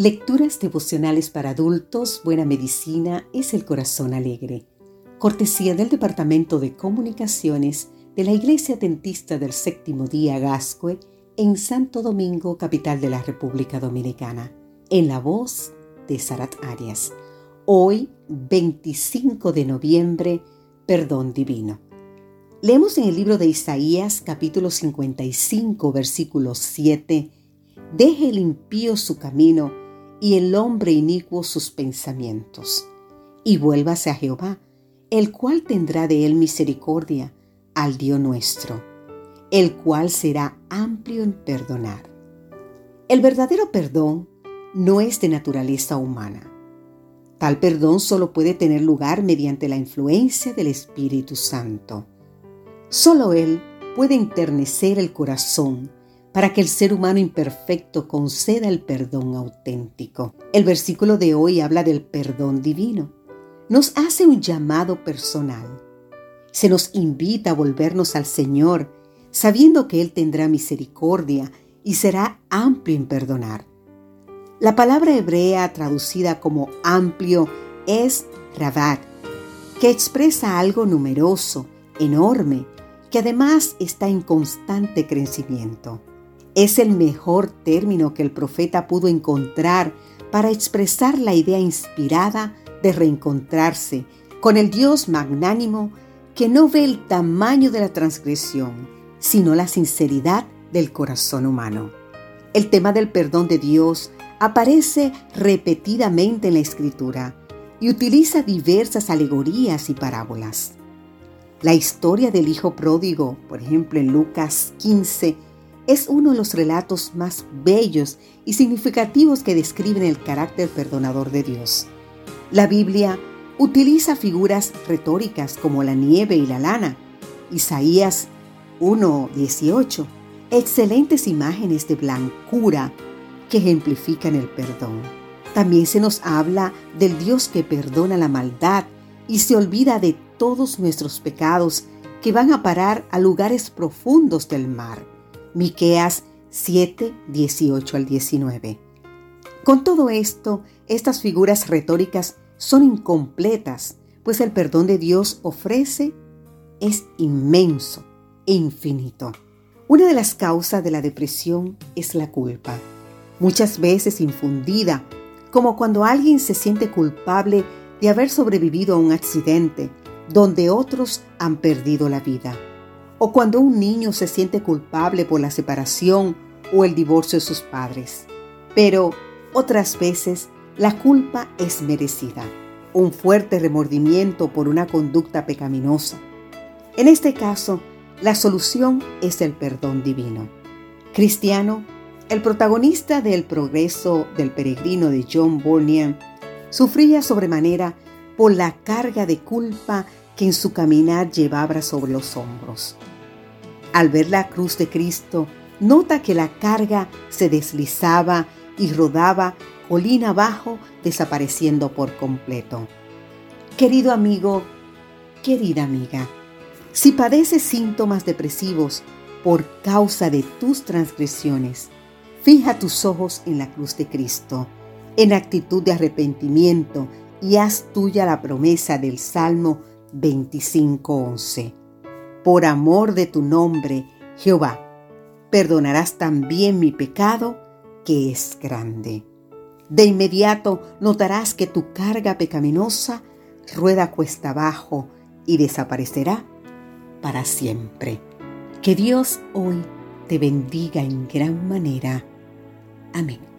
Lecturas devocionales para adultos, Buena Medicina es el Corazón Alegre. Cortesía del Departamento de Comunicaciones de la Iglesia Dentista del Séptimo Día Gascue en Santo Domingo, capital de la República Dominicana. En la voz de Sarat Arias. Hoy, 25 de noviembre, Perdón Divino. Leemos en el libro de Isaías capítulo 55 versículo 7, Deje el impío su camino y el hombre inicuo sus pensamientos, y vuélvase a Jehová, el cual tendrá de él misericordia, al Dios nuestro, el cual será amplio en perdonar. El verdadero perdón no es de naturaleza humana. Tal perdón solo puede tener lugar mediante la influencia del Espíritu Santo. Solo Él puede enternecer el corazón para que el ser humano imperfecto conceda el perdón auténtico. El versículo de hoy habla del perdón divino. Nos hace un llamado personal. Se nos invita a volvernos al Señor, sabiendo que Él tendrá misericordia y será amplio en perdonar. La palabra hebrea traducida como amplio es rabat, que expresa algo numeroso, enorme, que además está en constante crecimiento. Es el mejor término que el profeta pudo encontrar para expresar la idea inspirada de reencontrarse con el Dios magnánimo que no ve el tamaño de la transgresión, sino la sinceridad del corazón humano. El tema del perdón de Dios aparece repetidamente en la escritura y utiliza diversas alegorías y parábolas. La historia del Hijo Pródigo, por ejemplo en Lucas 15, es uno de los relatos más bellos y significativos que describen el carácter perdonador de Dios. La Biblia utiliza figuras retóricas como la nieve y la lana. Isaías 1.18, excelentes imágenes de blancura que ejemplifican el perdón. También se nos habla del Dios que perdona la maldad y se olvida de todos nuestros pecados que van a parar a lugares profundos del mar. Miqueas 7, 18 al 19. Con todo esto, estas figuras retóricas son incompletas, pues el perdón de Dios ofrece es inmenso e infinito. Una de las causas de la depresión es la culpa, muchas veces infundida, como cuando alguien se siente culpable de haber sobrevivido a un accidente donde otros han perdido la vida. O cuando un niño se siente culpable por la separación o el divorcio de sus padres. Pero otras veces la culpa es merecida, un fuerte remordimiento por una conducta pecaminosa. En este caso, la solución es el perdón divino. Cristiano, el protagonista del progreso del peregrino de John Bunyan, sufría sobremanera por la carga de culpa que en su caminar llevaba sobre los hombros. Al ver la cruz de Cristo, nota que la carga se deslizaba y rodaba colina abajo, desapareciendo por completo. Querido amigo, querida amiga, si padeces síntomas depresivos por causa de tus transgresiones, fija tus ojos en la cruz de Cristo, en actitud de arrepentimiento y haz tuya la promesa del Salmo 25:11. Por amor de tu nombre, Jehová, perdonarás también mi pecado, que es grande. De inmediato notarás que tu carga pecaminosa rueda cuesta abajo y desaparecerá para siempre. Que Dios hoy te bendiga en gran manera. Amén.